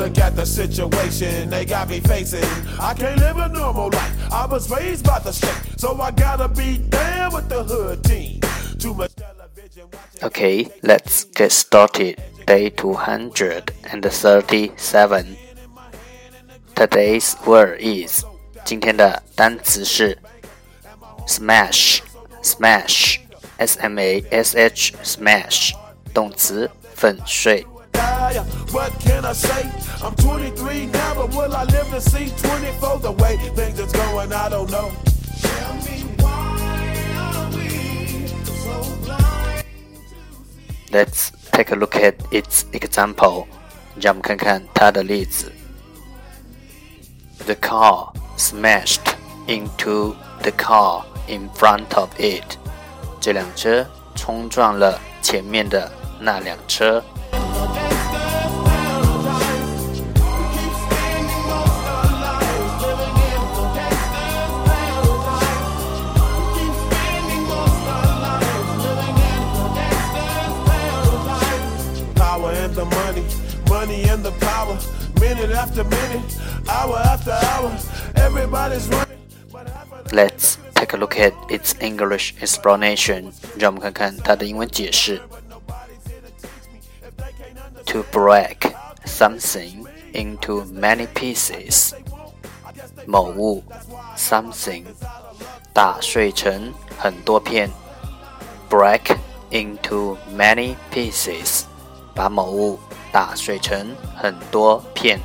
Look at the situation they got me facing. I can't live a normal life. I was raised by the state, so I gotta be down with the hood team. Too much television watching. Okay, let's get started. Day 237. Today's word is 今天的单词是 smash smash s m a s h smash 动词粉碎。 die. What can I say? I'm 23 now, but will I live to see 24? The way things is going, I don't know. Tell me why are we so blind? Let's take a look at its example. 让我们看看它的例子。The car smashed into the car in front of it. 这辆车冲撞了前面的那辆车。 the money, money and the power. Minute after minute, hour after hour, everybody's running. But half of the Let's take a look at its English explanation. 让我们看看它的英文解释。To break something into many pieces，某物 something 打碎成很多片。Break into many pieces， 把某物打碎成很多片。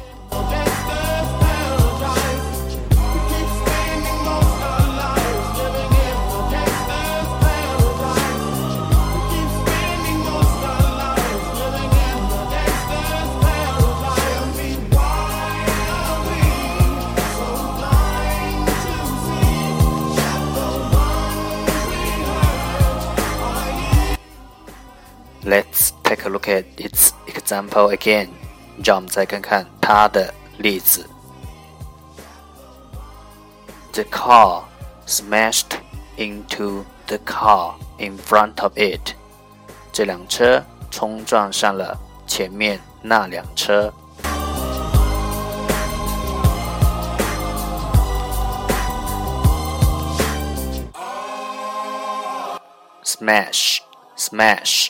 Let's take a look at its example again. 让我们再看看它的例子。The car smashed into the car in front of it. 这辆车冲撞上了前面那辆车。Smash, smash，